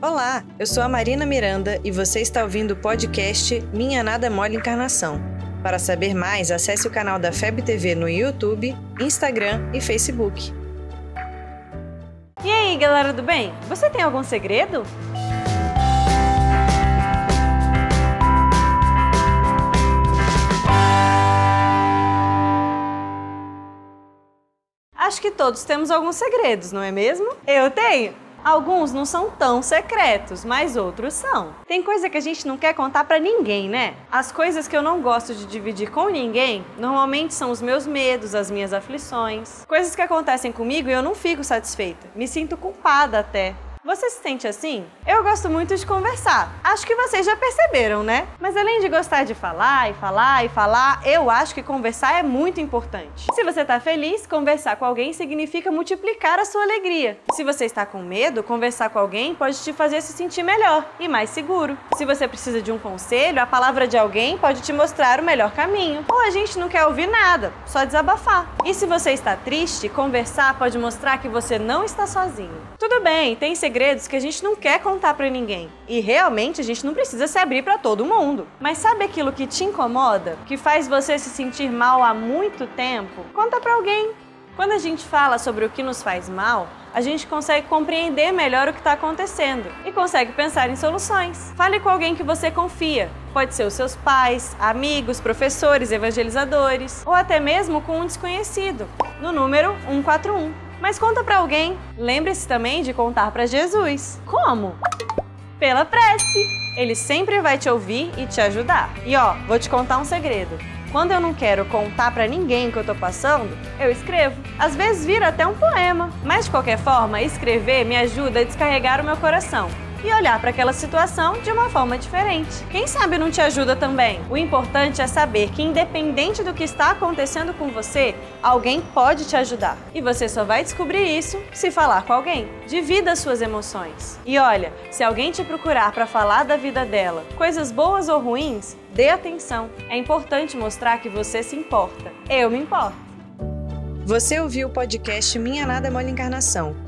Olá, eu sou a Marina Miranda e você está ouvindo o podcast Minha Nada Mole Encarnação. Para saber mais, acesse o canal da FEB TV no YouTube, Instagram e Facebook. E aí, galera do bem? Você tem algum segredo? Acho que todos temos alguns segredos, não é mesmo? Eu tenho! Alguns não são tão secretos, mas outros são. Tem coisa que a gente não quer contar para ninguém, né? As coisas que eu não gosto de dividir com ninguém, normalmente são os meus medos, as minhas aflições. Coisas que acontecem comigo e eu não fico satisfeita. Me sinto culpada até. Você se sente assim? Eu gosto muito de conversar. Acho que vocês já perceberam, né? Mas além de gostar de falar e falar e falar, eu acho que conversar é muito importante. Se você está feliz, conversar com alguém significa multiplicar a sua alegria. Se você está com medo, conversar com alguém pode te fazer se sentir melhor e mais seguro. Se você precisa de um conselho, a palavra de alguém pode te mostrar o melhor caminho. Ou a gente não quer ouvir nada, só desabafar. E se você está triste, conversar pode mostrar que você não está sozinho. Tudo bem, tem segredo segredos que a gente não quer contar para ninguém. E realmente a gente não precisa se abrir para todo mundo. Mas sabe aquilo que te incomoda, que faz você se sentir mal há muito tempo? Conta para alguém. Quando a gente fala sobre o que nos faz mal, a gente consegue compreender melhor o que está acontecendo e consegue pensar em soluções. Fale com alguém que você confia. Pode ser os seus pais, amigos, professores, evangelizadores ou até mesmo com um desconhecido, no número 141. Mas conta para alguém. Lembre-se também de contar para Jesus. Como? Pela prece. Ele sempre vai te ouvir e te ajudar. E ó, vou te contar um segredo. Quando eu não quero contar para ninguém o que eu tô passando, eu escrevo. Às vezes vira até um poema, mas de qualquer forma, escrever me ajuda a descarregar o meu coração e olhar para aquela situação de uma forma diferente. Quem sabe não te ajuda também? O importante é saber que, independente do que está acontecendo com você, alguém pode te ajudar. E você só vai descobrir isso se falar com alguém. Divida suas emoções. E olha, se alguém te procurar para falar da vida dela, coisas boas ou ruins, dê atenção. É importante mostrar que você se importa. Eu me importo. Você ouviu o podcast Minha Nada Mole Encarnação